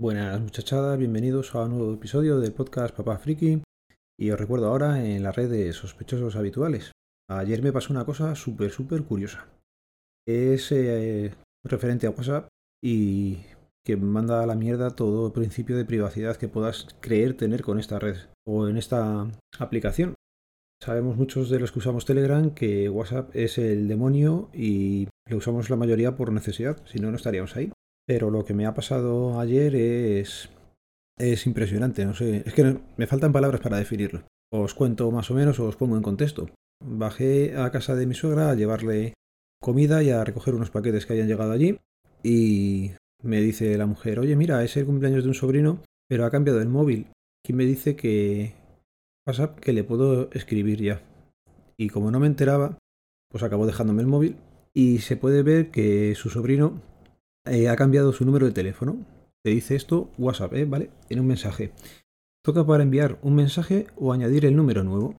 Buenas muchachadas, bienvenidos a un nuevo episodio del podcast Papá Friki y os recuerdo ahora en la red de sospechosos habituales. Ayer me pasó una cosa súper, súper curiosa. Es eh, referente a WhatsApp y que manda a la mierda todo principio de privacidad que puedas creer tener con esta red o en esta aplicación. Sabemos muchos de los que usamos Telegram que WhatsApp es el demonio y lo usamos la mayoría por necesidad, si no, no estaríamos ahí. Pero lo que me ha pasado ayer es, es impresionante, no sé, es que me faltan palabras para definirlo. Os cuento más o menos o os pongo en contexto. Bajé a casa de mi suegra a llevarle comida y a recoger unos paquetes que hayan llegado allí y me dice la mujer, oye mira, es el cumpleaños de un sobrino, pero ha cambiado el móvil. Y me dice que WhatsApp que le puedo escribir ya. Y como no me enteraba, pues acabó dejándome el móvil y se puede ver que su sobrino eh, ha cambiado su número de teléfono. Te dice esto WhatsApp, ¿eh? ¿vale? En un mensaje. Toca para enviar un mensaje o añadir el número nuevo.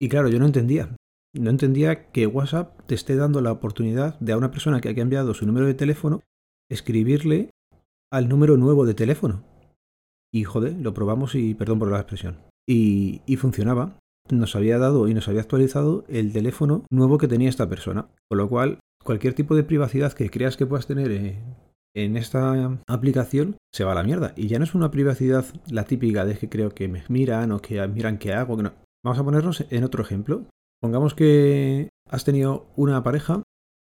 Y claro, yo no entendía. No entendía que WhatsApp te esté dando la oportunidad de a una persona que ha cambiado su número de teléfono escribirle al número nuevo de teléfono. Y joder, lo probamos y perdón por la expresión. Y, y funcionaba. Nos había dado y nos había actualizado el teléfono nuevo que tenía esta persona. Con lo cual cualquier tipo de privacidad que creas que puedas tener en, esta aplicación se va a la mierda. Y ya no es una privacidad la típica de que creo que me miran o que miran qué hago. Vamos a ponernos en otro ejemplo. Pongamos que has tenido una pareja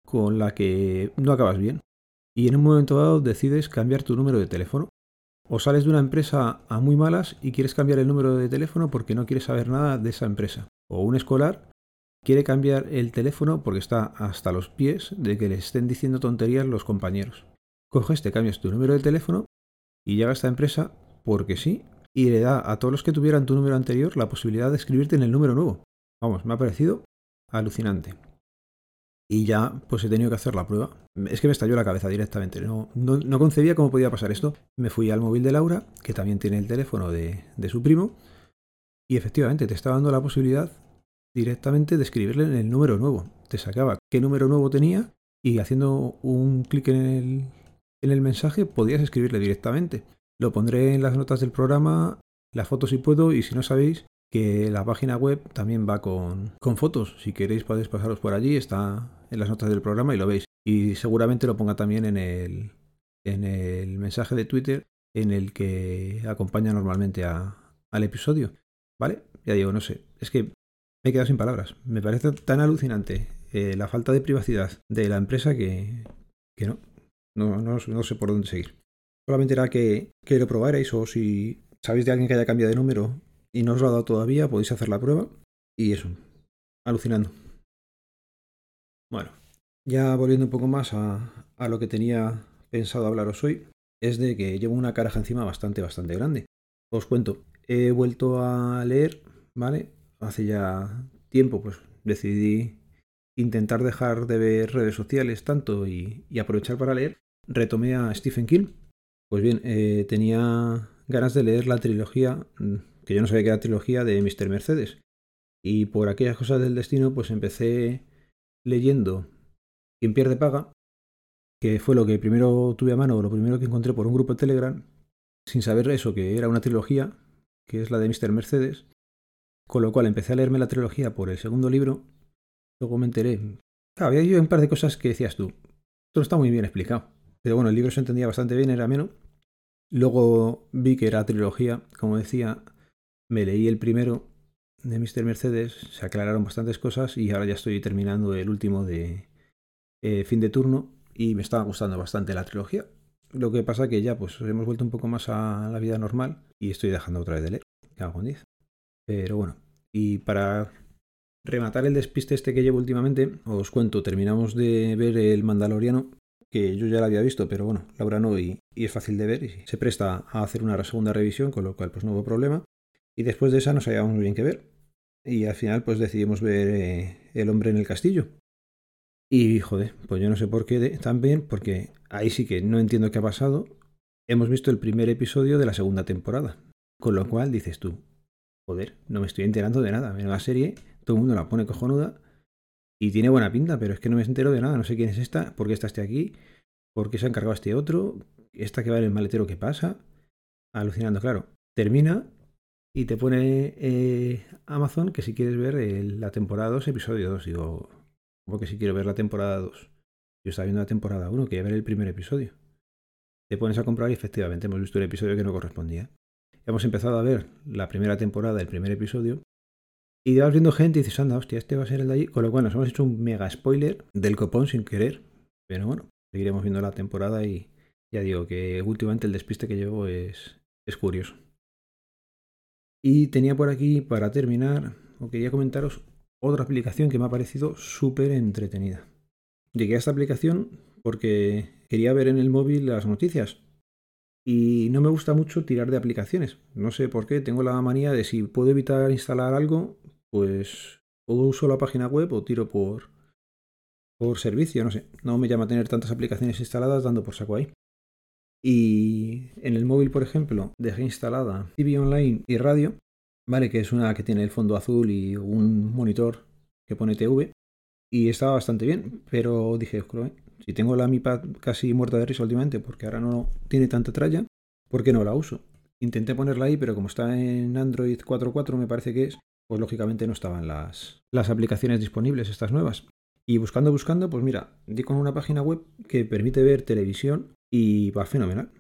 con la que no acabas bien y en un momento dado decides cambiar tu número de teléfono. O sales de una empresa a muy malas y quieres cambiar el número de teléfono porque no quieres saber nada de esa empresa. O un escolar quiere cambiar el teléfono porque está hasta los pies de que le estén diciendo tonterías los compañeros. Coges, te cambias tu número de teléfono y llega a esta empresa porque sí y le da a todos los que tuvieran tu número anterior la posibilidad de escribirte en el número nuevo. Vamos, me ha parecido alucinante. Y ya pues he tenido que hacer la prueba. Es que me estalló la cabeza directamente. No, no, concebía cómo podía pasar esto. Me fui al móvil de Laura, que también tiene el teléfono de, de su primo, y efectivamente te está dando la posibilidad directamente de escribirle en el número nuevo. Te sacaba qué número nuevo tenía y haciendo un clic en el, en el mensaje podías escribirle directamente. Lo pondré en las notas del programa, la foto si puedo y si no sabéis que la página web también va con, con fotos. Si queréis podéis pasaros por allí, está en las notas del programa y lo veis. Y seguramente lo ponga también en el, en el mensaje de Twitter en el que acompaña normalmente a, al episodio. ¿Vale? Ya digo, no sé. Es que me he quedado sin palabras. Me parece tan alucinante eh, la falta de privacidad de la empresa que, que no, no, no, sé por dónde seguir. Solamente era que, que lo probarais o si sabéis de alguien que haya cambiado de número y no os lo ha dado todavía, podéis hacer la prueba. Y eso, alucinando. Bueno, ya volviendo un poco más a, a lo que tenía pensado hablaros hoy, es de que llevo una caraja encima bastante, bastante grande. Os cuento, he vuelto a leer, ¿vale? Hace ya tiempo, pues decidí intentar dejar de ver redes sociales tanto y, aprovechar para leer. Retomé a Stephen King. Pues bien, eh, tenía ganas de leer la trilogía, mm, que yo no sabía que era trilogía de Mr. Mercedes. Y por aquellas cosas del destino, pues empecé leyendo Quien pierde paga, que fue lo que primero tuve a mano, lo primero que encontré por un grupo de Telegram, sin saber eso, que era una trilogía, que es la de Mr. Mercedes. Con lo cual empecé a leerme la trilogía por el segundo libro. Luego me enteré. había yo un par de cosas que decías tú. Esto está muy bien explicado. Pero bueno, el libro se entendía bastante bien, era menos. Luego vi que era trilogía, como decía. Me leí el primero de Mr. Mercedes, se aclararon bastantes cosas y ahora ya estoy terminando el último de eh, fin de turno y me estaba gustando bastante la trilogía. Lo que pasa que ya pues hemos vuelto un poco más a la vida normal y estoy dejando otra vez de leer. ¿Qué hago con 10? Pero bueno, y para rematar el despiste este que llevo últimamente, os cuento, terminamos de ver el Mandaloriano, que yo ya lo había visto, pero bueno, Laura no, y, es fácil de ver, y se presta a hacer una segunda revisión, con lo cual pues no hubo problema. Y después de esa no sabíamos muy bien qué ver. Y al final pues decidimos ver eh, El hombre en el castillo. Y joder, pues yo no sé por qué también, porque ahí sí que no entiendo qué ha pasado. Hemos visto el primer episodio de la segunda temporada. Con lo cual dices tú, joder, no me estoy enterando de nada. la serie, todo el mundo la pone cojonuda y tiene buena pinta, pero es que no me entero de nada. No sé quién es esta, por qué está este aquí, por qué se ha encargado este otro. esta que va en el maletero, ¿qué pasa? Alucinando, claro. Termina y te pone eh, Amazon que si quieres ver la temporada 2, episodio 2. Digo, como que si quiero ver la temporada 2. Yo estaba viendo la temporada 1, quería ver el primer episodio. Te pones a comprar y efectivamente hemos visto el episodio que no correspondía. Hemos empezado a ver la primera temporada, el primer episodio, y vas viendo gente y dices, anda, hostia, este va a ser el de allí. Con lo cual nos hemos hecho un mega spoiler del copón sin querer. Pero bueno, seguiremos viendo la temporada y ya digo que últimamente el despiste que llevo es, es curioso. Y tenía por aquí, para terminar, o quería comentaros otra aplicación que me ha parecido súper entretenida. Llegué a esta aplicación porque quería ver en el móvil las noticias. Y no me gusta mucho tirar de aplicaciones. No sé por qué, tengo la manía de si puedo evitar instalar algo, pues o uso la página web o tiro por, por servicio, no sé. No me llama tener tantas aplicaciones instaladas dando por saco ahí. Y en el móvil, por ejemplo, dejé instalada TV Online y radio, ¿vale? Que es una que tiene el fondo azul y un monitor que pone TV. Y estaba bastante bien, pero dije, si tengo la Mi Pad casi muerta de risa últimamente porque ahora no tiene tanta tralla, ¿por qué no la uso? Intenté ponerla ahí, pero como está en Android 4.4 me parece que es, pues lógicamente no estaban las, las aplicaciones disponibles, estas nuevas. Y buscando, buscando, pues mira, di con una página web que permite ver televisión y va fenomenal.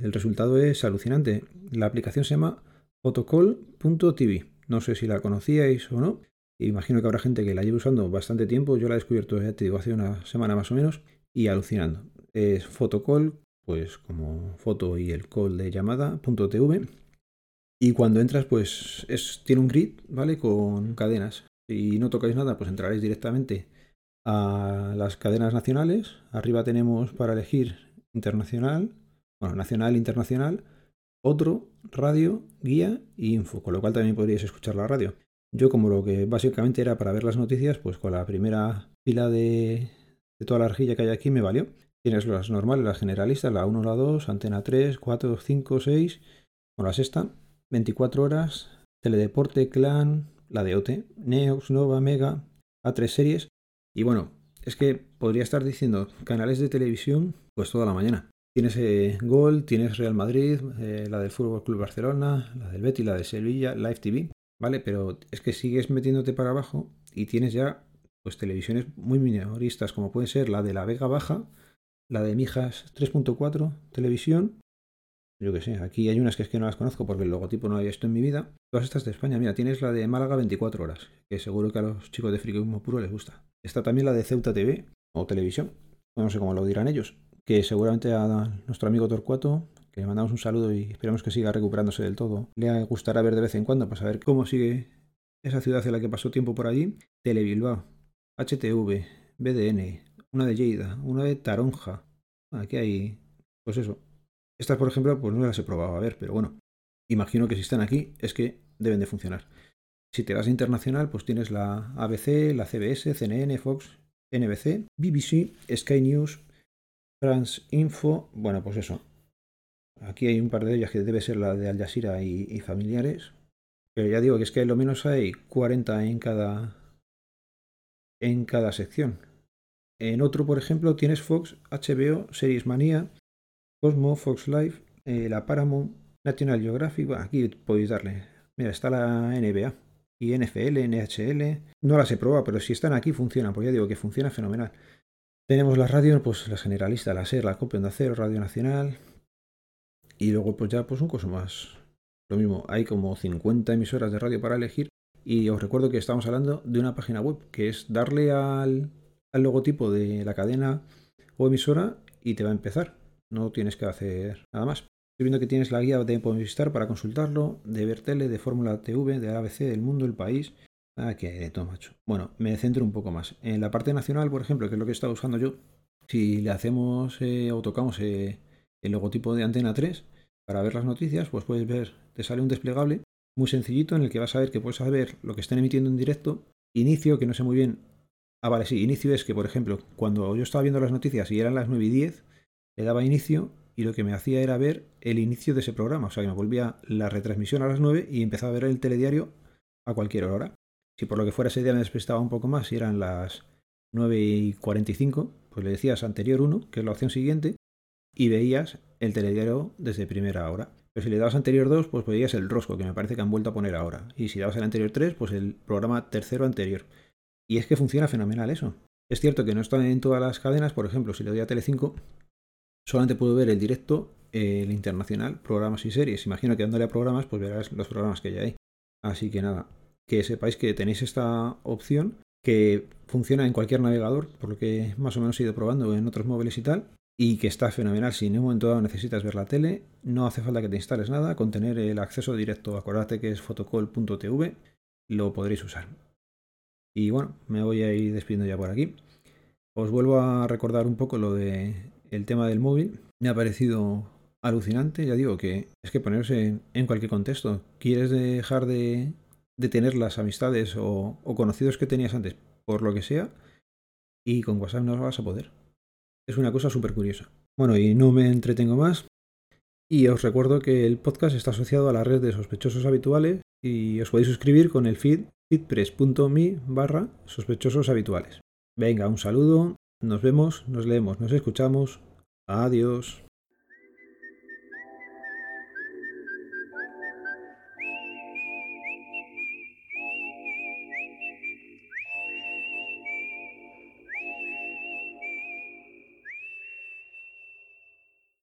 El resultado es alucinante. La aplicación se llama photocall.tv. No sé si la conocíais o no. Imagino que habrá gente que la lleve usando bastante tiempo. Yo la he descubierto, ya te digo, hace una semana más o menos. Y alucinando. Es photocall, pues como foto y el call de llamada.tv. Y cuando entras, pues es, tiene un grid, ¿vale? Con cadenas. Si no tocáis nada, pues entraréis directamente a las cadenas nacionales. Arriba tenemos para elegir internacional, bueno, nacional, internacional, otro, radio, guía y info, con lo cual también podríais escuchar la radio. Yo como lo que básicamente era para ver las noticias, pues con la primera fila de, de toda la rejilla que hay aquí me valió. Tienes las normales, las generalistas, la 1, la 2, antena 3, 4, 5, 6, o la sexta, 24 horas, teledeporte, clan, la de OT, Neox, Nova, Mega, A3 series. Y bueno, es que podría estar diciendo canales de televisión pues toda la mañana. Tienes eh, Gol, tienes Real Madrid, eh, la del Fútbol Club Barcelona, la del Betty, la de Sevilla, Live TV, ¿vale? Pero es que sigues metiéndote para abajo y tienes ya pues televisiones muy minoristas como puede ser la de la Vega Baja, la de Mijas 3.4 televisión. Yo que sé, aquí hay unas que es que no las conozco porque el logotipo no había visto en mi vida. Todas estas de España, mira, tienes la de Málaga 24 horas, que seguro que a los chicos de friquismo puro les gusta. Está también la de Ceuta TV o televisión, no sé cómo lo dirán ellos, que seguramente a nuestro amigo Torcuato, que le mandamos un saludo y esperamos que siga recuperándose del todo, le gustará ver de vez en cuando para saber cómo sigue esa ciudad en la que pasó tiempo por allí. Telebilbao, HTV, BDN, una de Lleida, una de Taronja. Aquí hay, pues eso. Estas, por ejemplo, pues no las he probado a ver, pero bueno, imagino que si están aquí es que deben de funcionar. Si te vas a internacional, pues tienes la ABC, la CBS, CNN, Fox, NBC, BBC, Sky News, France Info, bueno, pues eso. Aquí hay un par de ellas que debe ser la de Al Jazeera y, familiares. Pero ya digo que es que lo menos hay 40 en cada, en cada sección. En otro, por ejemplo, tienes Fox, HBO, Series Manía, Cosmo, Fox Live, eh, la Paramount, National Geographic. aquí podéis darle. Mira, está la NBA y NFL, NHL. No las he probado, pero si están aquí funcionan, porque ya digo que funciona fenomenal. Tenemos la radio, pues la generalista, la SER, la Copia de Acero, Radio Nacional. Y luego pues ya pues un coso más. Lo mismo, hay como 50 emisoras de radio para elegir. Y os recuerdo que estamos hablando de una página web, que es darle al, al logotipo de la cadena o emisora y te va a empezar. No tienes que hacer nada más. Estoy viendo que tienes la guía de Movistar para consultarlo, de Vertele, de Fórmula TV, de ABC, del Mundo, El País, Ah, qué de todo. Bueno, me centro un poco más. En la parte nacional, por ejemplo, que es lo que he estado usando yo, si le hacemos eh, o tocamos eh, el logotipo de Antena 3 para ver las noticias, pues puedes ver, te sale un desplegable muy sencillito en el que vas a ver que puedes saber lo que están emitiendo en directo. Inicio, que no sé muy bien. Ah, vale, sí, inicio es que, por ejemplo, cuando yo estaba viendo las noticias y eran las 9 y 10, le daba inicio y lo que me hacía era ver el inicio de ese programa. O sea, que me volvía la retransmisión a las 9 y empezaba a ver el telediario a cualquier hora. Si por lo que fuera ese día me despistaba un poco más y eran las 9 y 45, pues le decías anterior 1, que es la opción siguiente, y veías el telediario desde primera hora. Pero si le dabas anterior 2, pues veías el rosco, que me parece que han vuelto a poner ahora. Y si dabas el anterior 3, pues el programa tercero anterior. Y es que funciona fenomenal eso. Es cierto que no está en todas las cadenas, por ejemplo, si le doy a Telecinco, solamente puedo ver el directo, el internacional, programas y series. Imagino que dándole a programas, pues verás los programas que ya hay. Así que nada, que sepáis que tenéis esta opción que funciona en cualquier navegador, por lo que más o menos he ido probando en otros móviles y tal, y que está fenomenal. Si en un momento dado necesitas ver la tele, no hace falta que te instales nada, con tener el acceso directo, acordate que es fotocall.tv, lo podréis usar. Y bueno, me voy a ir despidiendo ya por aquí. Os vuelvo a recordar un poco lo de el tema del móvil. Me ha parecido alucinante, ya digo que es que ponerse en, cualquier contexto. ¿Quieres dejar de, tener las amistades o, o, conocidos que tenías antes, por lo que sea? Y con WhatsApp no vas a poder. Es una cosa súper curiosa. Bueno, y no me entretengo más. Y os recuerdo que el podcast está asociado a la red de sospechosos habituales y os podéis suscribir con el feed feedpress.me barra sospechosos habituales. Venga, un saludo, nos vemos, nos leemos, nos escuchamos. Adiós.